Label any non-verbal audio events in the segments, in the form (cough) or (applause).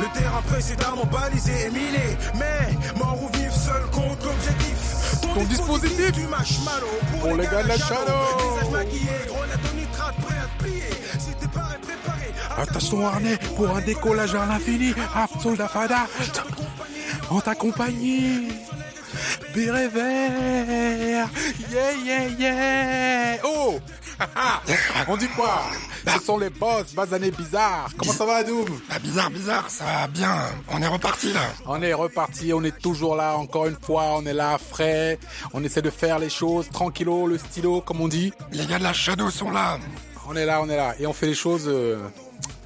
Le terrain précédemment balisé et miné. Mais mort ou vif, seul compte l'objectif. Ton dispositif du marshmallow pour, Pour les gars de la Shadow. Visage maquillé, grenade au nitrate, prêt à te plier. Si t'es pas préparé, Attache ton harnais pour un décollage à l'infini. Soldat Fada, en ta compagnie. Béret vert. Yeah, yeah, yeah. Oh (laughs) On dit quoi? Ce sont les boss, basanés bizarres. Comment ça va, Doom Ah, bizarre, bizarre, ça va bien. On est reparti là. On est reparti, on est toujours là, encore une fois, on est là, frais. On essaie de faire les choses tranquillo, le stylo, comme on dit. Les gars de la Shadow sont là. On est là, on est là. Et on fait les choses euh,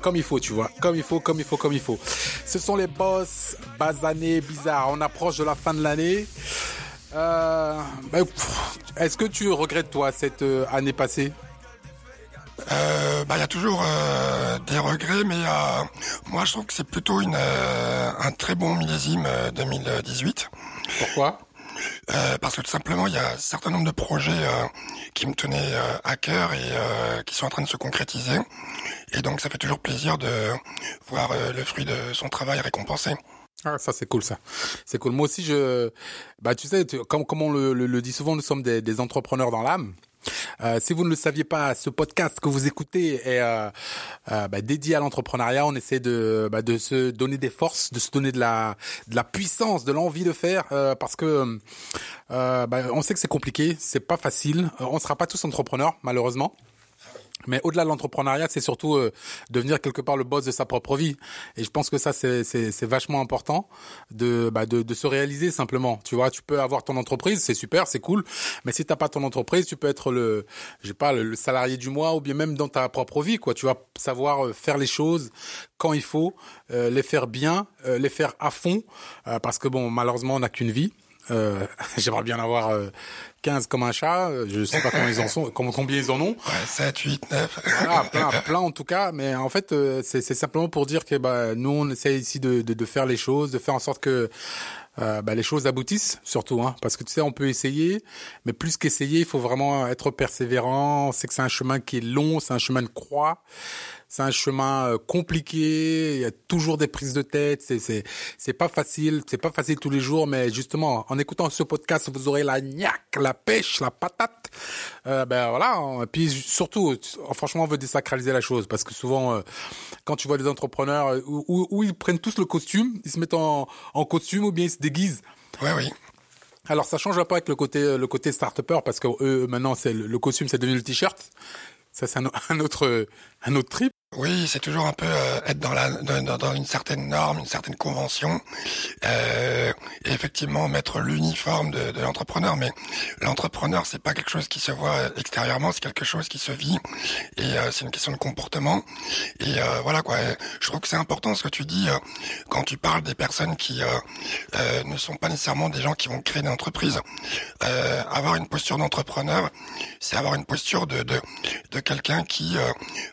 comme il faut, tu vois. Comme il faut, comme il faut, comme il faut. Ce sont les boss basanés bizarres. On approche de la fin de l'année. Euh, bah, Est-ce que tu regrettes, toi, cette euh, année passée? Euh, bah, il y a toujours euh, des regrets, mais euh, moi je trouve que c'est plutôt une, euh, un très bon millésime euh, 2018. Pourquoi? Euh, parce que tout simplement, il y a un certain nombre de projets euh, qui me tenaient euh, à cœur et euh, qui sont en train de se concrétiser. Et donc, ça fait toujours plaisir de voir euh, le fruit de son travail récompensé. Ah, ça c'est cool ça. C'est cool. Moi aussi je bah tu sais tu- comme comme on le, le- le dit souvent nous sommes des, des entrepreneurs dans l'âme. Euh, si vous ne le saviez pas, ce podcast que vous écoutez est euh, euh, bah, dédié à l'entrepreneuriat. On essaie de bah, de se donner des forces, de se donner de la de la puissance, de l'envie de faire, euh, parce que bah, on sait que c'est compliqué, c'est pas facile. On sera pas tous entrepreneurs malheureusement. Mais au-delà de l'entrepreneuriat, c'est surtout euh, devenir quelque part le boss de sa propre vie. Et je pense que ça, c'est vachement important de, bah, de de se réaliser simplement. Tu vois, tu peux avoir ton entreprise, c'est super, c'est cool. Mais si t'as pas ton entreprise, tu peux être le, je sais pas, le, le salarié du mois ou bien même dans ta propre vie, quoi. Tu vas savoir euh, faire les choses quand il faut, euh, les faire bien, euh, les faire à fond, euh, parce que bon, malheureusement, on n'a qu'une vie. Euh, (laughs) J'aimerais bien avoir euh, 15 comme un chat. Je sais pas combien ils en sont, combien ils en ont. Ouais, 7, 8, 9. Voilà, (laughs) plein, plein en tout cas. Mais en fait, euh, c'est c'est simplement pour dire que bah, nous, on essaie ici de, de, de faire les choses, de faire en sorte que euh, bah, les choses aboutissent, surtout. Hein, parce que tu sais, on peut essayer, mais plus qu'essayer, il faut vraiment être persévérant. Sait que c'est un chemin qui est long, c'est un chemin de croix. C'est un chemin euh, compliqué. Il y a toujours des prises de tête. C'est c'est c'est pas facile. C'est pas facile tous les jours. Mais justement, en écoutant ce podcast, vous aurez la niaque, la pêche, la patate. Euh, ben voilà. Et puis surtout, tu- franchement, on veut désacraliser la chose parce que souvent, euh, quand tu vois des entrepreneurs euh, où, où- où ils prennent tous le costume, ils se mettent en, en costume ou bien ils se déguisent. Ouais, oui. Alors ça change un peu avec le côté le côté start-upper parce que eux maintenant c'est le, le costume c'est devenu le t-shirt. Ça c'est un, (laughs) un autre un autre trip. Oui, c'est toujours un peu euh, être dans, la, dans, dans une certaine norme, une certaine convention, euh, et effectivement mettre l'uniforme de, de l'entrepreneur. Mais l'entrepreneur, c'est pas quelque chose qui se voit extérieurement, c'est quelque chose qui se vit, et euh, c'est une question de comportement. Et euh, voilà quoi. Je trouve que c'est important ce que tu dis euh, quand tu parles des personnes qui euh, ne sont pas nécessairement des gens qui vont créer des entreprises. Avoir une posture d'entrepreneur, c'est avoir une posture de de, de quelqu'un qui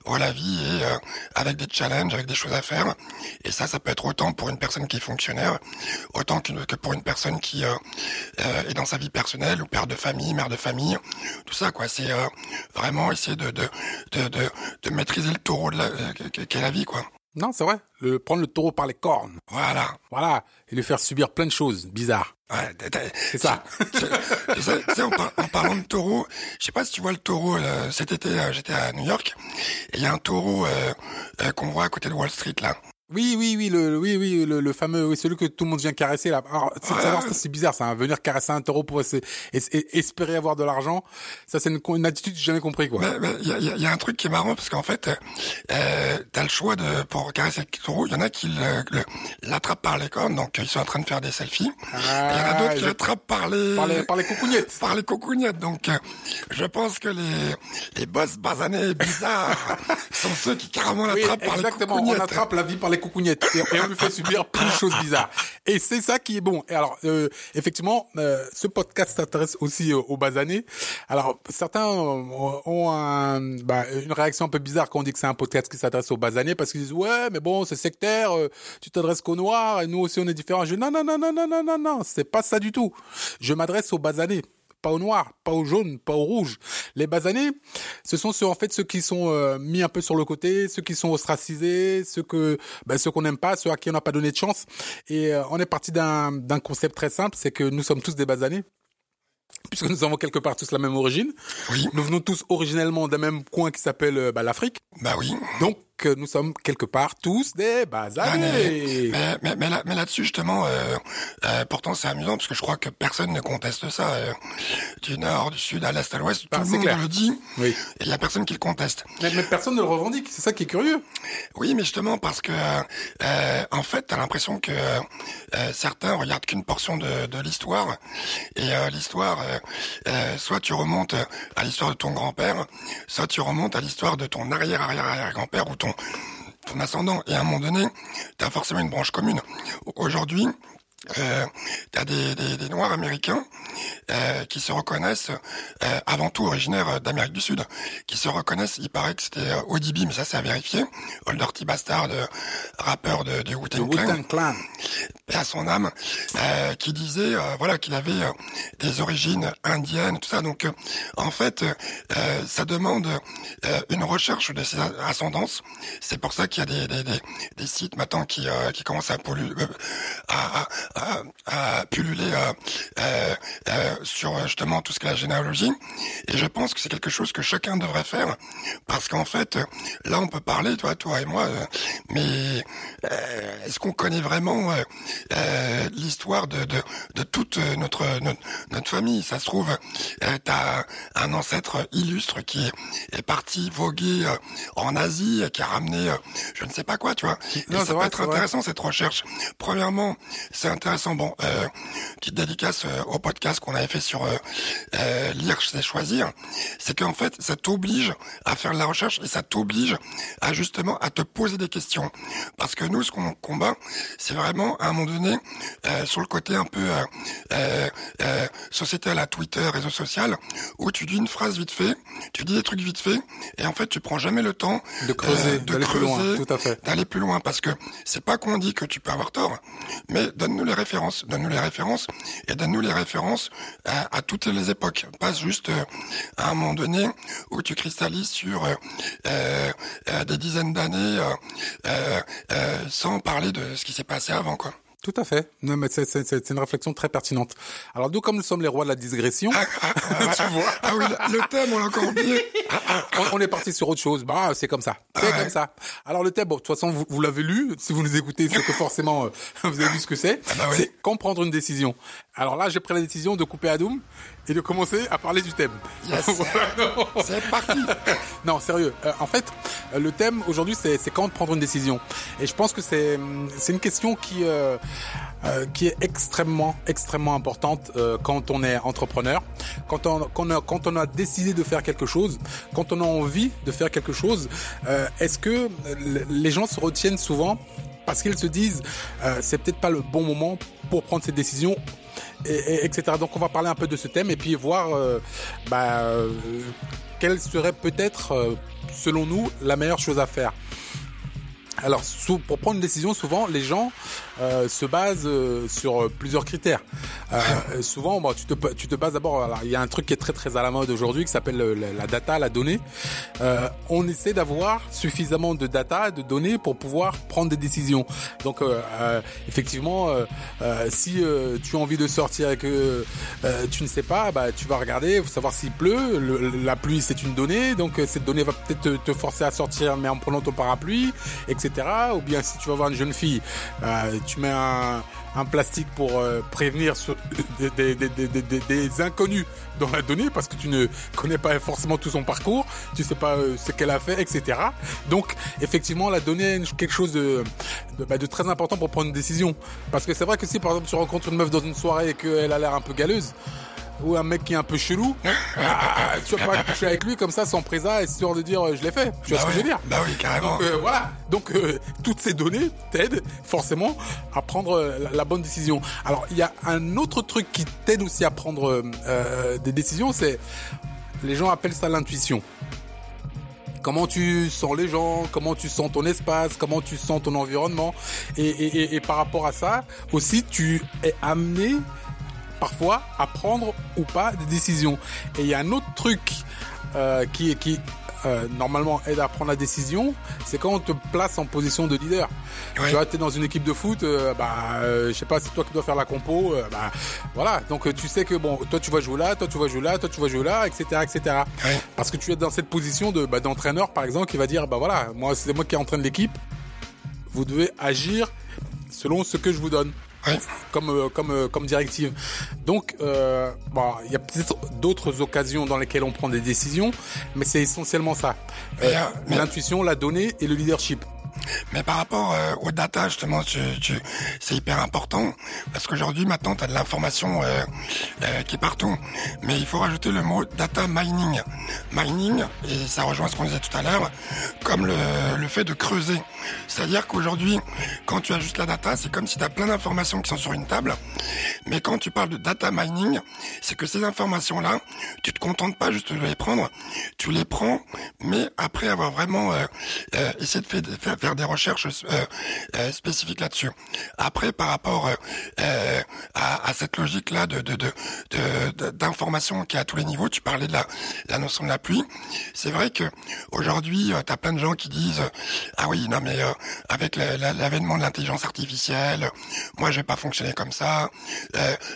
voit la vie et euh, avec des challenges, avec des choses à faire. Et ça, ça peut être autant pour une personne qui est fonctionnaire, autant que pour une personne qui euh, euh, est dans sa vie personnelle ou père de famille, mère de famille, tout ça quoi. C'est vraiment essayer de de, de de de maîtriser le taureau qu'est qu'est la vie quoi. Non, c'est vrai. Le prendre le taureau par les cornes. Voilà. Voilà, et lui faire subir plein de choses bizarres. C'est ça. En, par- en parlant de taureau, je sais pas si tu vois le taureau. cet été, euh, j'étais à New York et il y a un taureau euh, euh, qu'on voit à côté de Wall Street là. Oui, oui, oui, le, oui, oui, le, le fameux, oui, celui que tout le monde vient caresser là. Alors, c'est bizarre, ça. hein, venir caresser un taureau pour essayer- espérer avoir de l'argent, ça c'est une, une attitude que j'ai jamais compris quoi. Mais mais il y a, il y a- il y a un truc qui est marrant parce qu'en fait, euh, t'as le choix de pour caresser le taureau. Il y en a qui l'attrapent par les cornes, donc ils sont en train de faire des selfies. Il y en a d'autres qui je- l'attrapent par les par les, par les coucougnettes. par les cocognettes. Donc, euh, je pense que les les boss basanés bizarres (laughs) sont ceux qui carrément Oui, l'attrapent par les exactement. On cocognettes. attrape la vie par les coucougnettes et, et on lui fait subir plein de choses bizarres. Et c'est ça qui est bon. Et alors, euh, effectivement, euh, ce podcast s'intéresse aussi aux basanés. Alors, certains ont, bah, une réaction un peu bizarre quand on dit que c'est un podcast qui s'adresse aux basanés parce qu'ils disent ouais, mais bon, c'est sectaire. euh, tu t'adresses qu'aux noirs et nous aussi on est différents. Je dis non, non, non, non, non, non, non, non, c'est pas ça du tout. Je m'adresse aux basanés pas au noir, pas au jaune, pas au rouge. Les basanés, ce sont ceux en fait ceux qui sont euh, mis un peu sur le côté, ceux qui sont ostracisés, ceux que ben, ceux qu'on n'aime pas, ceux à qui on n'a pas donné de chance. Et euh, on est parti d'un d'un concept très simple, c'est que nous sommes tous des basanés puisque nous avons quelque part tous la même origine. Oui. Nous venons tous originellement d'un même coin qui s'appelle bah, l'Afrique. Bah oui. Donc que nous sommes quelque part tous des basanés. Mais, mais, mais, là, mais là-dessus, justement, euh, euh, pourtant c'est amusant parce que je crois que personne ne conteste ça. euh, du nord, du sud, à l'est, à l'ouest, tout Ah, le monde clair. le dit. Oui. Et il y a personne qui le conteste. Mais, mais personne ne le revendique, c'est ça qui est curieux. Oui, mais justement parce que, euh, en fait, t'as l'impression que euh, certains regardent qu'une portion de, de l'histoire. Et euh, l'histoire, euh, euh, soit tu remontes à l'histoire de ton grand-père, soit tu remontes à l'histoire de ton arrière-arrière-arrière-grand-père ou ton ton ascendant. Et à un moment donné, t'as forcément une branche commune. Aujourd'hui, euh, t'as des, des, des Noirs américains euh, qui se reconnaissent, euh, avant tout originaires d'Amérique du Sud, qui se reconnaissent, il paraît que c'était euh, ODB, mais ça c'est à vérifier, Old Dirty Bastard, euh, rappeur de, du Le Wu-Tang Clan, à son âme, euh, qui disait euh, voilà qu'il avait euh, des origines indiennes, tout ça. Donc, euh, en fait, euh, ça demande euh, une recherche de ses ascendances. C'est pour ça qu'il y a des, des, des, des sites maintenant qui, euh, qui commencent à, pollu- euh, à, à, pulluler euh, euh, euh, sur euh, justement tout ce qui est la généalogie. Et je pense que c'est quelque chose que chacun devrait faire, parce qu'en fait, là, on peut parler, toi, toi et moi, mais est-ce qu'on connaît vraiment l'histoire de, de, de toute notre, notre notre famille? Ça se trouve, t'as un ancêtre illustre qui est parti voguer en Asie, qui a ramené je ne sais pas quoi, tu vois. Et Non, ça peut vrai, être vrai. intéressant cette recherche. Premièrement, c'est intéressant. Bon, euh, petite dédicace euh, au podcast qu'on avait fait sur euh, euh, lire, c'est choisir. C'est qu'en fait, ça t'oblige à faire de la recherche et ça t'oblige à justement à te poser des questions. Parce que nous, ce qu'on combat, c'est vraiment à un moment donné euh, sur le côté un peu euh, euh, euh, sociétal à Twitter, réseau social, où tu dis une phrase vite fait, tu dis des trucs vite fait, et en fait, tu prends jamais le temps De creuser, de d'aller plus loin, creuser, tout à fait. d'aller plus loin parce que c'est pas qu'on dit que tu peux avoir tort, mais donne-nous les références, donne-nous les références et donne-nous les références à, à toutes les époques, pas juste euh, à un moment donné où tu cristallises sur euh, euh, euh, des dizaines d'années euh, euh, euh, sans parler de ce qui s'est passé avant quoi. Tout à fait. Non, mais c'est, c'est, c'est une réflexion très pertinente. Alors, nous, comme nous sommes les rois de la digression, Ah, ah, ah, (laughs) tu vois, ah oui, le, thème on l'a encore oublié. (laughs) on, on est parti sur autre chose. Bah, c'est comme ça. C'est ouais. comme ça. Alors, le thème, bon, de toute façon, vous, vous l'avez lu. Si vous nous écoutez, c'est que forcément, euh, (laughs) vous avez vu ce que c'est. bah oui. C'est comprendre une décision. Alors là, j'ai pris la décision de couper Adoum et de commencer à parler du thème. Yes. (laughs) C'est parti. (laughs) Non, sérieux. Euh, en fait, euh, le thème aujourd'hui, c'est, c'est quand prendre une décision. Et je pense que c'est, hum, c'est une question qui, euh, euh, qui est extrêmement, extrêmement importante euh, quand on est entrepreneur, quand on, quand, on a, quand on a décidé de faire quelque chose, quand on a envie de faire quelque chose. euh, est-ce que euh, les gens se retiennent souvent parce qu'ils se disent, euh, c'est peut-être pas le bon moment pour prendre cette décision et, et- etc. Donc on va parler un peu de ce thème et puis voir euh, bah, euh, quelle serait peut-être, euh, selon nous, la meilleure chose à faire. Alors, sou- pour prendre une décision, souvent, les gens euh, se basent euh, sur euh, plusieurs critères. Euh, souvent, tu, te, tu te bases d'abord. Il y a un truc qui est très très à la mode aujourd'hui qui s'appelle la, data, la donnée. Euh, on essaie d'avoir suffisamment de data, de données pour pouvoir prendre des décisions. Donc, euh, effectivement, si tu as envie de sortir et que tu ne sais pas, bah, tu vas regarder, savoir s'il pleut. Le- la pluie, c'est une donnée, donc cette donnée va peut-être te, te forcer à sortir, mais en prenant ton parapluie. Ou bien si tu vas voir une jeune fille, euh, tu mets un, un plastique pour euh, prévenir sur- (laughs) des, des, des, des, inconnus dans la donnée parce que tu ne connais pas forcément tout son parcours, tu sais pas euh, ce qu'elle a fait, etc. Donc effectivement la donnée est quelque chose de, bah, de très important pour prendre une décision. Parce que c'est vrai que si par exemple tu rencontres une meuf dans une soirée et qu'elle a l'air un peu galeuse, ou un mec qui est un peu chelou, ah, tu vas pas coucher avec lui comme ça sans présa et sûr de dire euh, je l'ai fait. Tu vois Bah ce que je veux dire? Bah oui, carrément. donc euh, voilà, donc euh, toutes ces données t'aident forcément à prendre la, la bonne décision. Alors il y a un autre truc qui t'aide aussi à prendre euh, des décisions, c'est les gens appellent ça l'intuition. Comment tu sens les gens, comment tu sens ton espace, comment tu sens ton environnement, et, et, et, et par rapport à ça aussi tu es amené parfois à prendre ou pas des décisions. Et il y a un autre truc euh, qui qui euh, normalement aide à prendre la décision, c'est quand on te place en position de leader. Ouais. Tu vois, t'es dans une équipe de foot, euh, bah, euh, je sais pas, c'est toi qui dois faire la compo, bah, voilà. Donc tu sais que bon, toi tu vas jouer là, toi tu vas jouer là, toi tu vas jouer là, etc., etc. Ouais. Parce que tu es dans cette position de bah, d'entraîneur par exemple qui va dire bah voilà, moi c'est moi qui entraîne l'équipe. Vous devez agir selon ce que je vous donne Comme euh, comme euh, comme directive. Donc euh, bon, il y a peut-être d'autres occasions dans lesquelles on prend des décisions, mais c'est essentiellement ça. Euh, L'intuition, la donnée et le leadership. Mais par rapport euh, aux data, justement, c'est hyper important parce qu'aujourd'hui, maintenant, tu as de l'information euh, euh, qui est partout. Mais il faut rajouter le mot data mining. Mining, et ça rejoint ce qu'on disait tout à l'heure, comme le, le fait de creuser. C'est-à-dire qu'aujourd'hui, quand tu as juste la data, c'est comme si tu as plein d'informations qui sont sur une table. Mais quand tu parles de data mining, c'est que ces informations-là, tu te contentes pas juste de les prendre, tu les prends, mais après avoir vraiment euh, euh, essayé de faire, faire, des recherches euh, euh, spécifiques là-dessus. Après, par rapport euh, euh, à, à cette logique-là de, de, de, de- d'information qui est à tous les niveaux, tu parlais de la, la notion de la pluie. C'est vrai que aujourd'hui, tu as plein de gens qui disent ah oui, non mais avec la- la- l'avènement de l'intelligence artificielle, moi je vais pas fonctionner comme ça,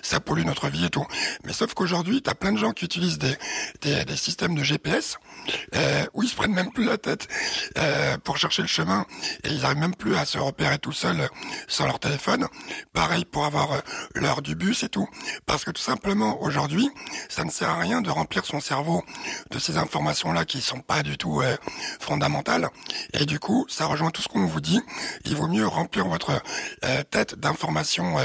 ça pollue notre vie et tout. Mais sauf qu'aujourd'hui, tu as plein de gens qui utilisent des, des, des systèmes de GPS euh, où ils se prennent même plus la tête euh, pour chercher le chemin et ils arrivent même plus à se repérer tout seuls euh, sans leur téléphone. Pareil pour avoir euh, l'heure du bus et tout. Parce que tout simplement, aujourd'hui, ça ne sert à rien de remplir son cerveau de ces informations-là qui sont pas du tout euh, fondamentales. Et du coup, ça rejoint tout ce qu'on vous dit. Il vaut mieux remplir votre tête d'informations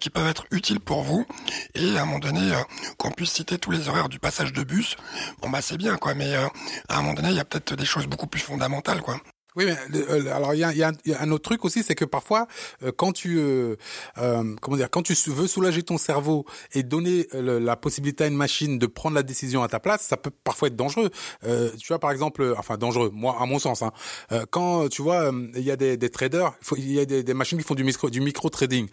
qui peuvent être utiles pour vous. Et à un moment donné, qu'on puisse citer tous les horaires du passage de bus. Bon bah c'est bien quoi, mais à un moment donné, il y a peut-être des choses beaucoup plus fondamentales quoi. Oui, mais euh, alors il y a, y a y a un autre truc aussi, c'est que parfois, euh, quand tu, euh, euh, comment dire, quand tu veux soulager ton cerveau et donner euh, le- la possibilité à une machine de prendre la décision à ta place, ça peut parfois être dangereux. Euh, tu vois, par exemple, enfin dangereux, moi à mon sens, hein, euh, quand tu vois, il y a des, des traders, il, y a des, des machines qui font du micro, du micro trading,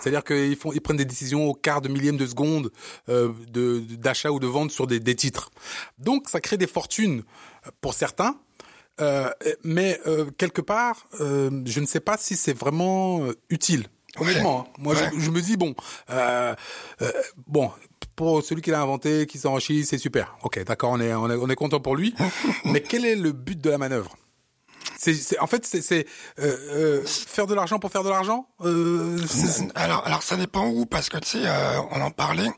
c'est-à-dire qu'ils font, ils prennent des décisions au quart de millième de seconde euh, de d'achat ou de vente sur des, des titres. Donc ça crée des fortunes pour certains. Euh, mais euh, quelque part, euh, je ne sais pas si c'est vraiment euh, utile. Honnêtement, hein. moi Ouais. je, je me dis bon, euh, euh, bon pour celui qui l'a inventé, qui s'enrichit, c'est super. Ok, d'accord, on est, on est on est content pour lui. (laughs) mais quel est le but de la manœuvre? C'est, en fait, c'est, euh, euh, faire de l'argent pour faire de l'argent. Euh, Alors, alors ça dépend où, parce que tu sais, euh, on en parlait.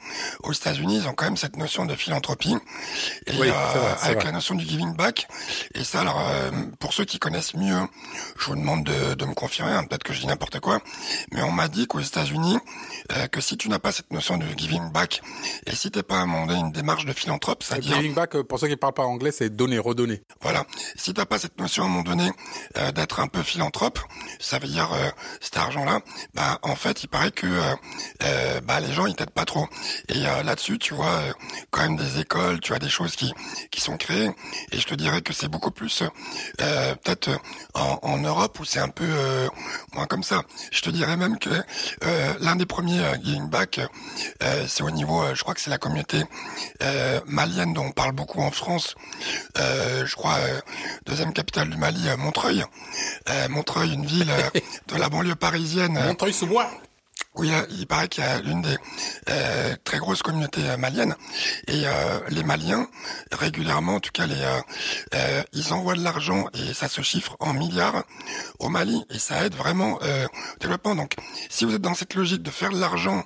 Aux États-Unis, ils ont quand même cette notion de philanthropie, et Oui, vrai, avec vrai. la notion du giving back. Et ça, alors, pour ceux qui connaissent mieux, je vous demande de, de me confirmer. hein, Peut-être que je dis n'importe quoi, mais on m'a dit qu'aux États-Unis, que si tu n'as pas cette notion de giving back, et si t'es pas à un une démarche de philanthrope, c'est-à-dire giving back, pour ceux qui parlent pas anglais, c'est donner, redonner. voilà. Si t'as pas cette notion à un euh, d'être un peu philanthrope, ça veut dire euh, cet argent-là, bah en fait, il paraît que euh, bah les gens ils t'aident pas trop. Et là-dessus, tu vois quand même des écoles, tu as des choses qui qui sont créées. Et je te dirais que c'est beaucoup plus peut-être en, en Europe où c'est un peu moins comme ça. Je te dirais même que l'un des premiers giving back, c'est au niveau, je crois que c'est la communauté malienne dont on parle beaucoup en France. Je crois deuxième capitale du Mali, euh, Montreuil. Euh, Montreuil, une ville euh, (laughs) de la banlieue parisienne. Montreuil-sous-Bois. oui, il paraît qu'il y a l'une des euh, très grosses communautés maliennes et euh, les Maliens régulièrement, en tout cas les, euh, ils envoient de l'argent et ça se chiffre en milliards au Mali et ça aide vraiment au développement. Donc, si vous êtes dans cette logique de faire de l'argent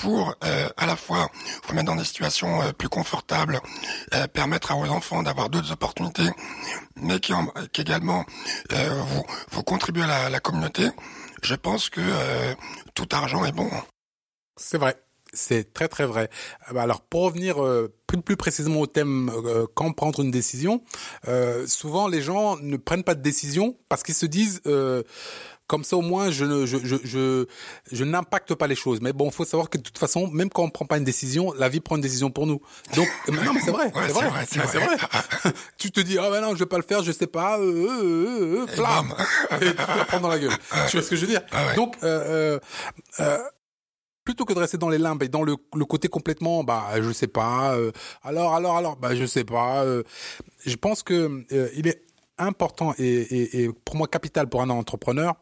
pour euh, à la fois vous mettre dans des situations euh, plus confortables, euh, permettre à vos enfants d'avoir d'autres opportunités, mais qui, en, qui également euh, vous, vous contribuez à la, la communauté, je pense que euh, tout argent est bon. C'est vrai. C'est très très vrai. Euh, bah Alors pour revenir euh, plus, plus précisément au thème euh, quand prendre une décision, euh, souvent les gens ne prennent pas de décision parce qu'ils se disent euh, comme ça au moins je ne je je je, je n'impacte pas les choses. Mais bon, faut savoir que de toute façon, même quand on prend pas une décision, la vie prend une décision pour nous. Donc mais (laughs) non mais c'est vrai, Ouais, c'est vrai, vrai, c'est vrai. (laughs) tu te dis ah ben non je vais pas le faire, je sais pas, euh, euh, euh, euh, et (laughs) tu te la prends dans la gueule. Tu vois ce que je veux dire? Ah ouais. Donc euh, euh, euh, plutôt que de rester dans les limbes et dans le, le côté complètement, bah, je sais pas, euh, alors, alors, alors, bah, je sais pas. euh, je pense que euh, il est important et, et, et pour moi capital pour un entrepreneur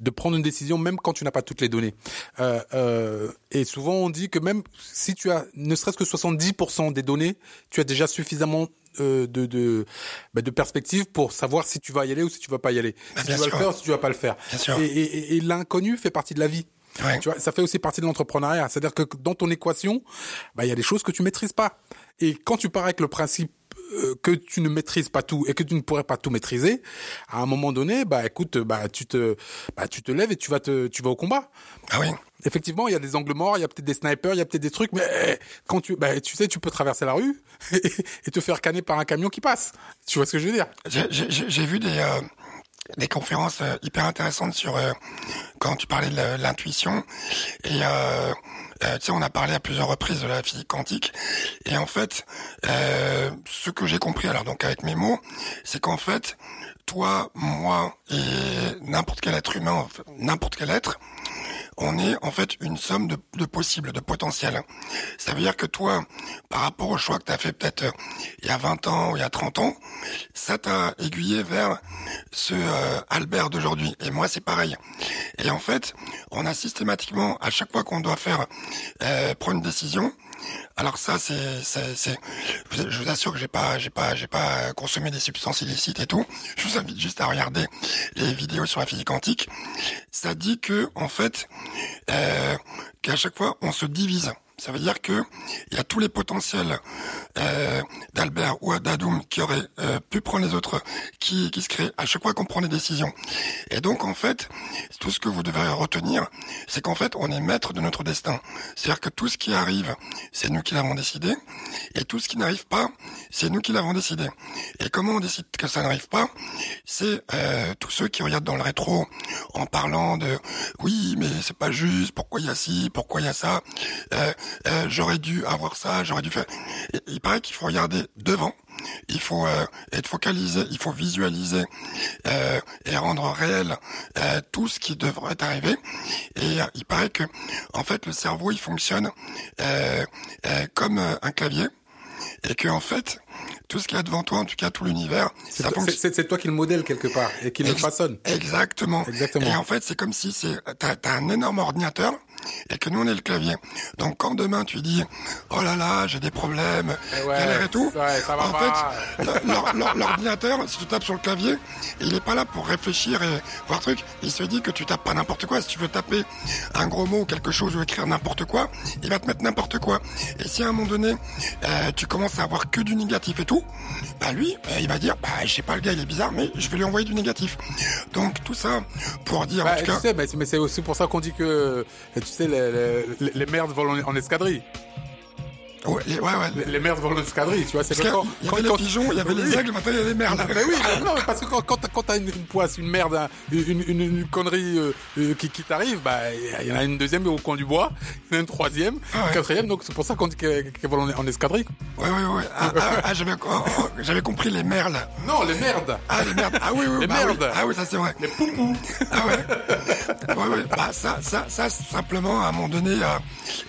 de prendre une décision même quand tu n'as pas toutes les données. Euh, euh, et souvent on dit que même si tu as ne serait-ce que 70% des données, tu as déjà suffisamment euh, de de, bah, de perspective pour savoir si tu vas y aller ou si tu vas pas y aller, Bah, si tu vas sûr. le faire ou si tu vas pas le faire. Et, et, et- et l'inconnu fait partie de la vie. Ouais. Tu vois, ça fait aussi partie de l'entrepreneuriat. C'est-à-dire que dans ton équation, bah, il y a des choses que tu maîtrises pas. Et quand tu pars avec le principe que tu ne maîtrises pas tout et que tu ne pourrais pas tout maîtriser, à un moment donné, bah écoute, bah tu te, bah tu te lèves et tu vas te, tu vas au combat. Ah oui. Effectivement, il y a des angles morts, il y a peut-être des snipers, il y a peut-être des trucs, mais quand tu, bah tu sais, tu peux traverser la rue (laughs) et, et te faire canner par un camion qui passe. Tu vois ce que je veux dire? J'ai vu des, euh, des conférences euh, hyper intéressantes sur euh, quand tu parlais de l'intuition. Et euh, euh, tu sais on a parlé à plusieurs reprises de la physique quantique. Et en fait euh, ce que j'ai compris alors donc avec mes mots c'est qu'en fait toi moi et n'importe quel être humain n'importe quel être on est en fait une somme de, de possibles, de potentiels. Ça veut dire que toi, par rapport au choix que tu as fait peut-être euh, il y a 20 ans ou il y a 30 ans, ça t'a aiguillé vers ce euh, Albert d'aujourd'hui. Et moi, c'est pareil. Et en fait, on a systématiquement, à chaque fois qu'on doit faire euh, prendre une décision, alors ça, c'est, c'est, je vous assure que j'ai pas, j'ai pas, j'ai pas consommé des substances illicites et tout. Je vous invite juste à regarder les vidéos sur la physique quantique. Ça dit que, en fait, euh, qu'à chaque fois, on se divise. Ça veut dire que il y a tous les potentiels euh, d'Albert ou d'Adoum qui auraient euh, pu prendre les autres, qui, qui se créent à chaque fois qu'on prend des décisions. Et donc en fait, tout ce que vous devez retenir, c'est qu'en fait on est maître de notre destin. C'est-à-dire que tout ce qui arrive, c'est nous qui l'avons décidé, et tout ce qui n'arrive pas, c'est nous qui l'avons décidé. Et comment on décide que ça n'arrive pas? C'est euh, tous ceux qui regardent dans le rétro en parlant de oui mais c'est pas juste, pourquoi il y a ci, pourquoi il y a ça? Euh, euh, j'aurais dû avoir ça, j'aurais dû faire. Il paraît qu'il faut regarder devant, il faut euh, être focalisé, il faut visualiser euh, et rendre réel euh, tout ce qui devrait arriver. Et euh, il paraît que, en fait, le cerveau il fonctionne euh, euh, comme un clavier et que en fait, tout ce qu'il y a devant toi, en tout cas tout l'univers, C'est toi- qui le modèle quelque part et qui le façonne. Exactement. Exactement. Et en fait, c'est comme si c'est t'as as un énorme ordinateur et que nous on est le clavier. Donc quand demain tu dis oh là là j'ai des problèmes, Eh ouais, galère et tout, ouais, ça va en pas. fait l'or- l'ordinateur si tu tapes sur le clavier, il est pas là pour réfléchir et voir truc. Il se dit que tu tapes pas n'importe quoi. Si tu veux taper un gros mot ou quelque chose ou écrire n'importe quoi, il va te mettre n'importe quoi. Et si à un moment donné euh, tu commences à avoir que du négatif et tout, bah lui euh, il va dire bah je sais pas le gars il est bizarre mais je vais lui envoyer du négatif. Donc tout ça pour dire en Bah, tout cas sais, mais c'est- mais c'est aussi pour ça qu'on dit que, tu les, les, merdes volent en, en escadrille. Ouais, les- ouais, ouais. Les, les merdes volent en escadrille, tu vois. C'est quand, y quand- avait quand- les pigeons, il y avait Oui. les aigles, maintenant il y a les merles. Mais oui, mais non, mais parce que quand, quand, t'as- une, une poisse, une merde, hein, une, une, une connerie euh, euh, qui, qui t'arrive, bah il y en a une deuxième au coin du bois, il y en a une troisième, Ah ouais. quatrième, donc c'est pour ça qu'on dit qu'elle qu'elle vole en, escadrille. Ouais, ouais, ouais. Ah, ah, ah, j'avais, oh, oh, j'avais compris les merles. Non, les merdes Ah, les merdes. Ah oui, oui, Les bah oui. merdes. Ah oui, ça c'est vrai. Les poupous Ah ouais. Ouais, ouais. Bah ça, ça, ça, simplement, à un moment donné, euh,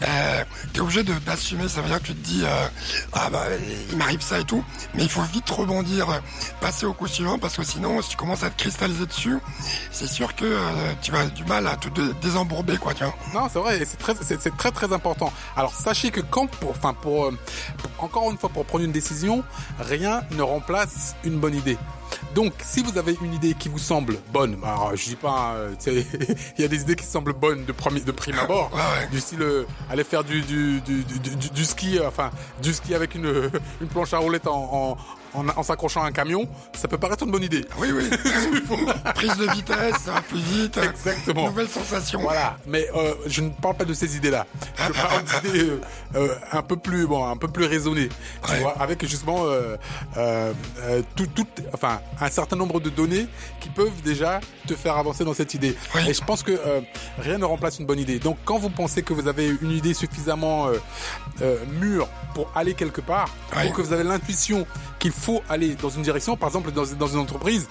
euh, t'es obligé de, d'assumer. Ça veut dire que tu te dis, euh, ah bah, il m'arrive ça et tout. Mais il faut vite rebondir, passer au coup suivant, parce que sinon, si tu commences à te cristalliser dessus, c'est sûr que euh, tu vas du mal à te dé- désembourber, quoi, tu vois. Non, c'est vrai, c'est très, c'est, très très important. Alors sachez que quand, pour, enfin euh, pour- encore une fois, pour prendre une décision, rien ne remplace une bonne idée. Donc, si vous avez une idée qui vous semble bonne, alors je dis pas, euh, (laughs) il y a des idées qui semblent bonnes de premier, de prime abord, Ouais, ouais. du style euh, aller faire du du, du, du, du- ski, euh, enfin du ski avec une (laughs) une planche à roulettes en en, s'accrochant à un camion, ça peut paraître une bonne idée. Oui, oui. (laughs) Prise de vitesse, ça va plus vite. Exactement. Nouvelle sensation. Voilà, mais euh, je ne parle pas de ces idées-là. Je parle (laughs) d'idées euh, euh, un peu plus bon, un peu plus raisonnées, tu Ouais. vois, avec justement euh, euh, tout, tout, enfin un certain nombre de données qui peuvent déjà te faire avancer dans cette idée. Et je pense que rien ne remplace une bonne idée. Donc quand vous pensez que vous avez une idée suffisamment mûre pour aller quelque part, Oui. ou que vous avez l'intuition qu'il faut aller dans une direction, par exemple dans, une entreprise,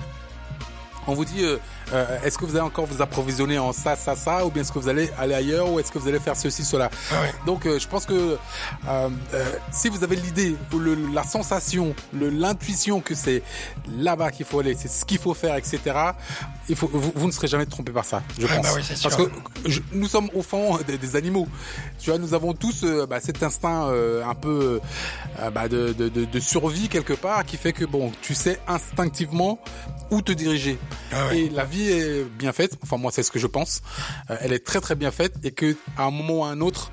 on vous dit euh, euh, est-ce que vous allez encore vous approvisionner en ça, ça, ça, ou bien est-ce que vous allez aller ailleurs, ou est-ce que vous allez faire ceci, cela. Ah ouais. Donc euh, je pense que euh, euh, si vous avez l'idée, la sensation, l'intuition que c'est là-bas qu'il faut aller, c'est ce qu'il faut faire, etc. Il faut, vous, vous ne serez jamais trompé par ça, je pense. bah oui, c'est Parce sûr. que je- nous sommes au fond (laughs) des, des animaux. Tu vois, nous avons tous bah, cet instinct euh, un peu bah, de, de, de, de survie quelque part qui fait que bon, tu sais instinctivement où te diriger. Ah ouais. Et la vie est bien faite. Enfin moi, c'est ce que je pense. Euh, elle est très très bien faite et que à un moment ou à un autre,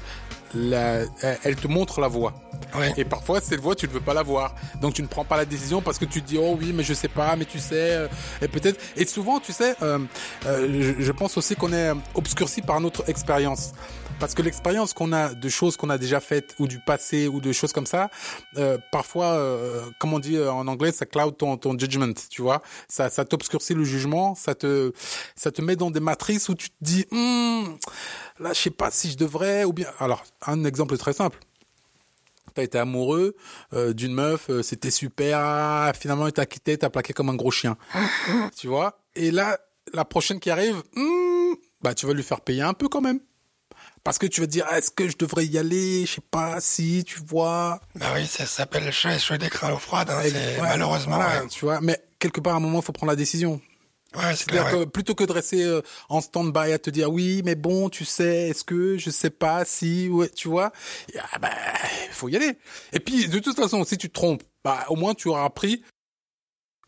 la- elle te montre la voie. Ouais. Et parfois, cette voie, tu ne veux pas la voir. Donc, tu ne prends pas la décision parce que tu te dis, oh oui, mais je sais pas, mais tu sais, euh, et peut-être. Et souvent, tu sais, euh, euh, je, je pense aussi qu'on est euh, obscurci par notre expérience. Parce que l'expérience qu'on a de choses qu'on a déjà faites ou du passé ou de choses comme ça, euh, parfois, euh, comme on dit euh, en anglais, ça cloud ton, ton judgment, tu vois. Ça, ça t'obscurcit le jugement, ça te, ça te met dans des matrices où tu te dis, Hmm, là, je sais pas si je devrais ou bien. Alors, un exemple très simple t'as été amoureux euh, d'une meuf, euh, c'était super, finalement il t'a quitté, t'as plaqué comme un gros chien, tu vois? Et là, la prochaine qui arrive, hmm, bah tu vas lui faire payer un peu quand même, parce que tu vas te dire, est-ce que je devrais y aller, je sais pas, si, tu vois. Bah oui, ça s'appelle le chat et chaud des crânes froides, hein, c'est Ouais, malheureusement. voilà, ouais. tu vois. Mais quelque part, à un moment, il faut prendre la décision. Ouais. C'est-à-dire ouais. que plutôt que de rester euh, en stand-by à te dire oui, mais bon, tu sais, est-ce que je sais pas si, ouais, tu vois, et, ah bah, faut y aller. Et puis de toute façon, si tu te trompes, bah au moins tu auras appris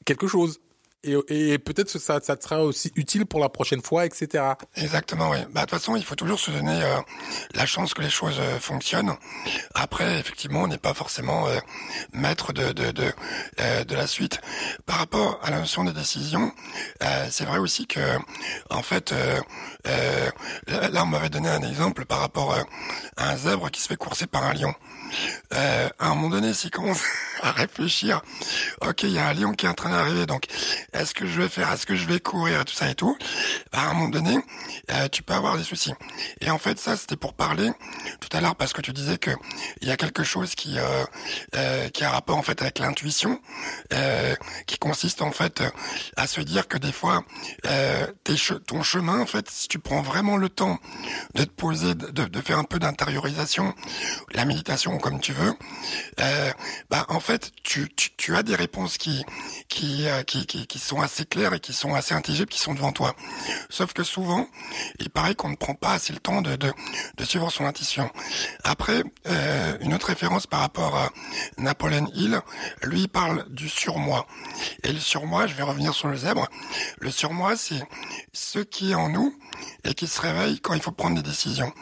quelque chose. Et, et peut-être que ça, ça te sera aussi utile pour la prochaine fois, etc. Exactement, oui. Bah, de toute façon, il faut toujours se donner euh, la chance que les choses euh, fonctionnent. Après, effectivement, on n'est pas forcément euh, maître de de de, euh, de la suite. Par rapport à la notion des décisions, euh, c'est vrai aussi que, en fait, euh, là, là, on m'avait donné un exemple par rapport à un zèbre qui se fait courser par un lion. À un moment donné, s'il commence à réfléchir, ok, il y a un lion qui est en train d'arriver, donc est-ce que je vais faire, est-ce que je vais courir, tout ça et tout, bah, à un moment donné, euh, tu peux avoir des soucis. Et en fait, ça, c'était pour parler tout à l'heure parce que tu disais que il y a quelque chose qui euh, euh, qui a rapport en fait avec l'intuition, euh, qui consiste en fait à se dire que des fois, euh, che- ton chemin, en fait, si tu prends vraiment le temps de te poser, de, faire un peu d'intériorisation, la méditation comme tu veux, bah en fait, tu, tu, tu as des réponses qui qui, euh, qui qui qui sont assez claires et qui sont assez intelligibles, qui sont devant toi. Sauf que souvent, il paraît qu'on ne prend pas assez le temps de de, de suivre son intuition. Après, euh, une autre référence par rapport à Napoleon Hill, lui il parle du surmoi. Et le surmoi, je vais revenir sur le zèbre. Le surmoi, c'est ce qui est en nous et qui se réveille quand il faut prendre des décisions.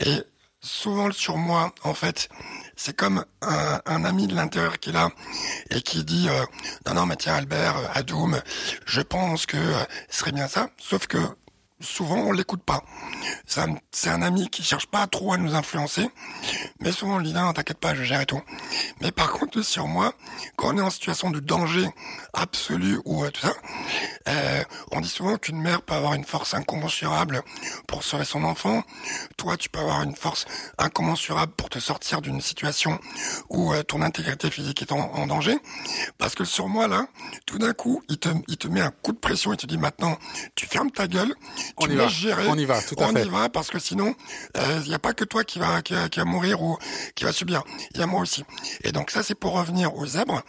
Et souvent le surmoi, en fait, c'est comme un, ami de l'intérieur qui est là et qui dit euh, non non mais tiens Albert, euh, Adoum, je pense que euh, ce serait bien ça. Sauf que souvent on l'écoute pas. C'est un, ami qui cherche pas trop à nous influencer, mais souvent on lui dit non t'inquiète pas je gère et tout. Mais par contre sur moi, quand on est en situation de danger absolu ou euh, tout ça, euh, on dit souvent qu'une mère peut avoir une force incommensurable pour sauver son enfant. Toi tu peux avoir une force incommensurable pour te sortir d'une situation où euh, ton intégrité physique est en, en danger. Parce que sur moi là, tout d'un coup il te, il te met un coup de pression et te dit maintenant tu fermes ta gueule, On tu y va. gérer, On y va, tout à on fait. y va parce que sinon il n'y a pas que toi qui va qui va, qui va mourir ou qui va subir, il y a moi aussi. Et donc ça c'est pour revenir au zèbre.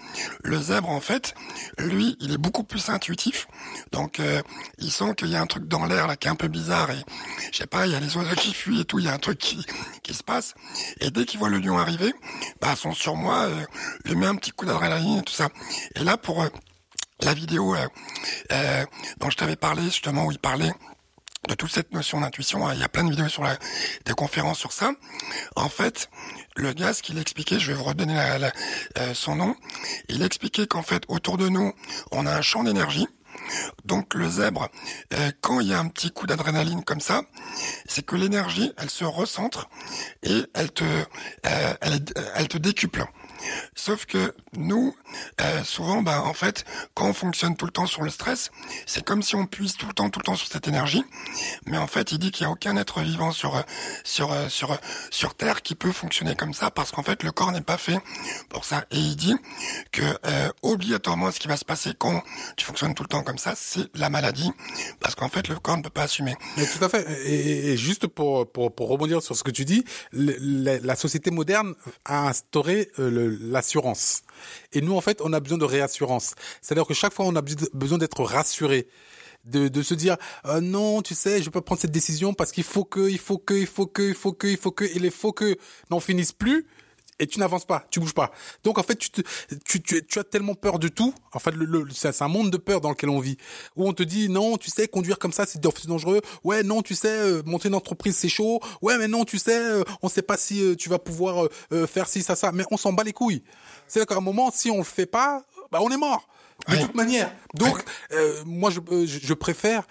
Le zèbre en fait, lui il est beaucoup plus intuitif. Donc euh, il sent qu'il y a un truc dans l'air là qui est un peu bizarre et je sais pas, il y a les oiseaux qui fuient et tout, il y a un truc qui qui se passe. Et dès qu'il voit le lion arriver, bah son surmoi euh, lui met un petit coup d'adrénaline et tout ça. Et là pour euh, la vidéo euh, euh, dont je t'avais parlé justement où il parlait de toute cette notion d'intuition. hein. Il y a plein de vidéos sur la, des conférences sur ça. En fait, le gars, ce qu'il expliquait, je vais vous redonner euh, son nom, il expliquait qu'en fait, autour de nous, on a un champ d'énergie. Donc le zèbre, euh, quand il y a un petit coup d'adrénaline comme ça, c'est que l'énergie, elle se recentre et elle te, euh, elle te décuple. Sauf que nous, euh, souvent, bah, en fait, quand on fonctionne tout le temps sur le stress, c'est comme si on puise tout le temps, tout le temps sur cette énergie. Mais en fait, il dit qu'il n'y a aucun être vivant sur sur sur sur Terre qui peut fonctionner comme ça parce qu'en fait, le corps n'est pas fait pour ça. Et il dit que euh, obligatoirement, ce qui va se passer quand tu fonctionnes tout le temps comme ça, c'est la maladie, parce qu'en fait, le corps ne peut pas assumer. Mais tout à fait. Et, juste pour, pour, pour rebondir sur ce que tu dis, le- la, la société moderne a instauré euh, l'assurance. Et nous, en fait, on a besoin de réassurance. C'est-à-dire que chaque fois, on a besoin- d'être rassuré. De, se dire euh, non tu sais je peux prendre cette décision parce qu'il faut que il faut que il faut que il faut que il faut que il faut que n'en finissent plus et tu n'avances pas, tu bouges pas. Donc en fait, tu, te, tu, tu, tu as tellement peur de tout. En fait, le, le, c'est un monde de peur dans lequel on vit, où on te dit non, tu sais, conduire comme ça, c'est dangereux. Ouais, non, tu sais, euh, monter une entreprise, c'est chaud. Ouais, mais non, tu sais, euh, on sait pas si euh, tu vas pouvoir euh, faire ci, ça, ça. Mais on s'en bat les couilles. C'est qu'à un moment, si on le fait pas, bah on est mort. De Ouais. toute manière. Donc, euh, moi, je, je, je préfère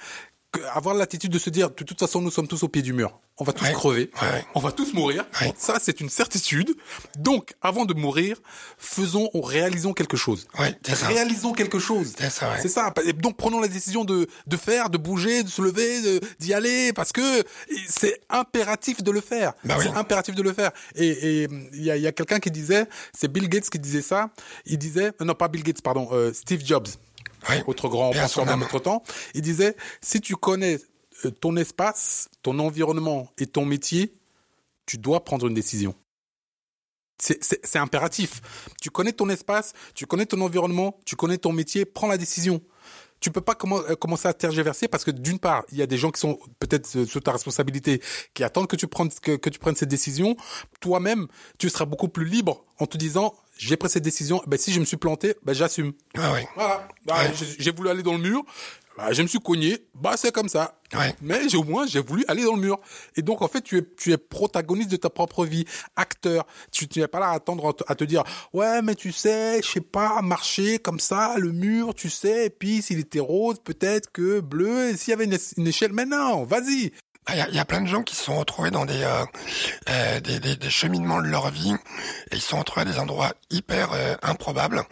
avoir l'attitude de se dire, de toute façon, nous sommes tous au pied du mur. On va tous Ouais. crever. Ouais. On va tous mourir. Ouais. Ça, c'est une certitude. Donc, avant de mourir, faisons, ou réalisons quelque chose. Ça. Réalisons quelque chose. C'est ça, ouais. C'est ça. Et donc, prenons la décision de, de faire, de bouger, de se lever, d'y aller, parce que c'est impératif de le faire. Bah oui. C'est impératif de le faire. Et il y a, il y a quelqu'un qui disait, c'est Bill Gates qui disait ça. Il disait, non pas Bill Gates, pardon, euh, Steve Jobs Autre grand penseur de notre temps, il disait si tu connais euh, ton espace, ton environnement et ton métier, tu dois prendre une décision. C'est- C'est c'est impératif. Tu connais ton espace, tu connais ton environnement, tu connais ton métier, prends la décision. Tu peux pas euh, commencer à tergiverser parce que d'une part, il y a des gens qui sont peut-être euh, sous ta responsabilité, qui attendent que tu prennes que, que tu prennes cette décision. Toi-même, tu seras beaucoup plus libre en te disant j'ai pris cette décision. Ben si je me suis planté, ben j'assume. Ah ouais. Voilà. Bah, Ouais. j'ai- voulu aller dans le mur. Bah, je me suis cogné. Bah, c'est comme ça. Ouais. Mais j'ai au moins, j'ai voulu aller dans le mur. Et donc, en fait, tu es, tu es protagoniste de ta propre vie, acteur. Tu, tu n'es pas là à attendre à te- à te dire, ouais, mais tu sais, je sais pas, marcher comme ça, le mur, tu sais, et puis s'il était rose, peut-être que bleu, et s'il y avait une, une échelle, mais non, vas-y. Ah, Il y, a, plein de gens qui se sont retrouvés dans des, euh, euh, des, des, des cheminements de leur vie et ils se sont retrouvés à des endroits hyper euh, improbables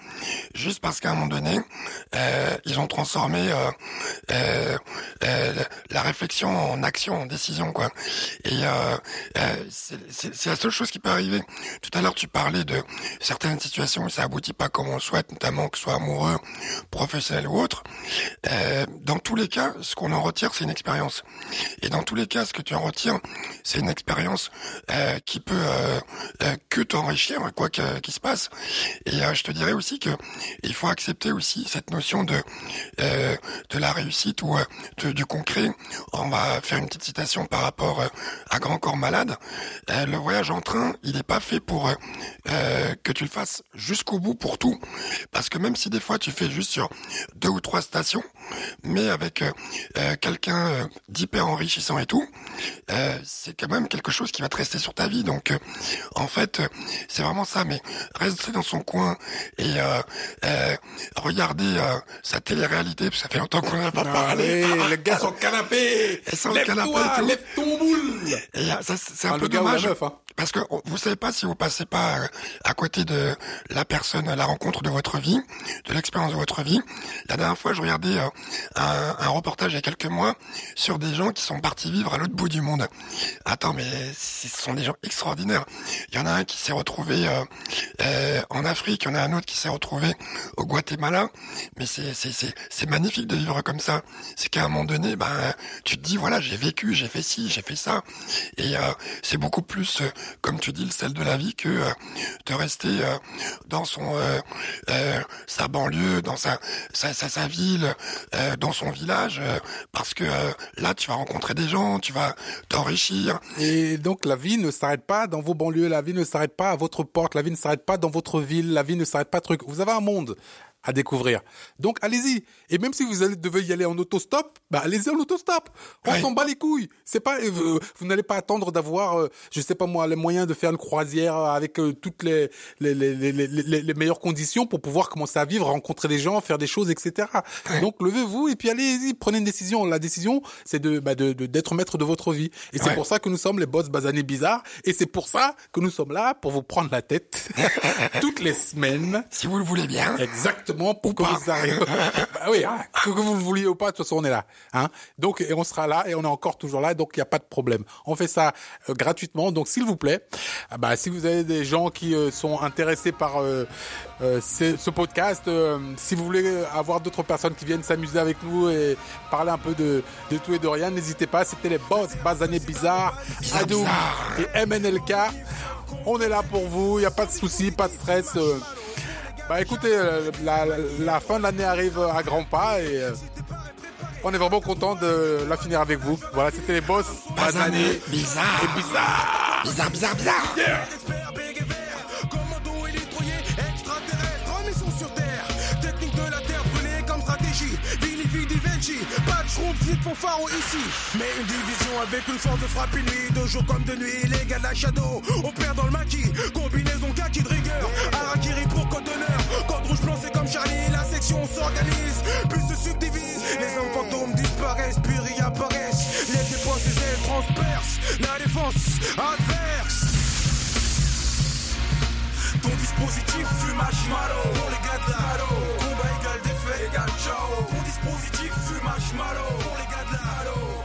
juste parce qu'à un moment donné euh, ils ont transformé euh, euh, la réflexion en action, en décision quoi. Et c'est la seule chose qui peut arriver. Tout à l'heure tu parlais de certaines situations où ça aboutit pas comme on le souhaite, notamment que ce soit amoureux, professionnel ou autre. Dans tous les cas, ce qu'on en retire, c'est une expérience. Et dans tous cas, ce que tu en retires, c'est une expérience euh, qui peut euh, euh, que t'enrichir, quoi qu'il se passe. Et je te dirais aussi que il faut accepter aussi cette notion de de la réussite ou de- du concret. On va faire une petite citation par rapport à Grand Corps Malade. Le voyage en train, il n'est pas fait pour que tu le fasses jusqu'au bout pour tout, parce que même si des fois tu fais juste sur deux ou trois stations, mais avec quelqu'un d'hyper enrichissant et tout, euh, c'est quand même quelque chose qui va te rester sur ta vie. Donc, euh, en fait, euh, c'est vraiment ça. Mais rester dans son coin et euh, euh, regarder euh, sa télé-réalité, parce que ça fait longtemps qu'on n'a pas parlé. Allez, le gars sur le canapé. Et sur le canapé et tout. lève ton boule. Et ça, c'est un Ah, peu dommage. meuf, hein. Parce que vous savez pas si vous passez pas à côté de la personne, la rencontre de votre vie, de l'expérience de votre vie. La dernière fois, je regardais euh, un, un reportage il y a quelques mois sur des gens qui sont partis vivre à l'autre bout du monde. Attends, mais ce sont des gens extraordinaires. Il y en a un qui s'est retrouvé euh, euh, en Afrique, il y en a un autre qui s'est retrouvé au Guatemala. Mais c'est magnifique de vivre comme ça. C'est qu'à un moment donné, ben tu te dis voilà, j'ai vécu, j'ai fait ci, j'ai fait ça, et euh, c'est beaucoup plus, comme tu dis, le sel de la vie que de rester dans son sa banlieue, dans sa sa sa, ville, dans son village, parce que là tu vas rencontrer des gens, tu vas t'enrichir. Et donc la vie ne s'arrête pas dans vos banlieues, la vie ne s'arrête pas à votre porte, la vie ne s'arrête pas dans votre ville, la vie ne s'arrête pas truc. Vous avez un monde à découvrir. Donc allez-y. Et même si vous allez, devez y aller en autostop, bah allez-y en autostop. On Ouais. s'en bat les couilles. C'est pas, euh, vous, vous n'allez pas attendre d'avoir, euh, je sais pas moi, les moyens de faire une croisière avec euh, toutes les les, les, les, les, meilleures conditions pour pouvoir commencer à vivre, rencontrer des gens, faire des choses, etc. Donc levez-vous et puis allez-y, prenez une décision. La décision, c'est de bah, de- d'être maître de votre vie. Et c'est pour ça que nous sommes les boss basanés bizarres. Et c'est pour ça que nous sommes là pour vous prendre la tête (laughs) toutes les semaines. Si vous le voulez bien. Exactement. Exactement pour arriviez. (laughs) bah oui, hein, que vous le vouliez ou pas, de toute façon on est là. Hein. Donc et on sera là et on est encore toujours là, donc il n'y a pas de problème. On fait ça euh, gratuitement, donc s'il vous plaît, ah bah si vous avez des gens qui euh, sont intéressés par euh, ce, ce, podcast, si vous voulez avoir d'autres personnes qui viennent s'amuser avec nous et parler un peu de, de tout et de rien, n'hésitez pas. C'était les boss Bazané Bizarre, Adoum et MNLK. On est là pour vous, il n'y a pas de souci, pas de stress. Bah écoutez, la, la, fin de l'année arrive à grands pas et on est vraiment content de la finir avec vous. Voilà, c'était les boss. Bazané, bizarre. Et bizarre. Bizarre, bizarre, bizarre. Yeah. Petite fanfare ici Mais une division avec une force de frappe nuit De jour comme de nuit, les gars de la Shadow Opère dans le maquis, combinaison kaki de rigueur La section s'organise, puis se subdivise Les hommes fantômes disparaissent, puis réapparaissent. Les dépenses et transpercent La défense adverse. Ton dispositif fumage malo Pour les gars de la Combat égal défait égal ciao. Ton dispositif fumage malo Pour les gars de la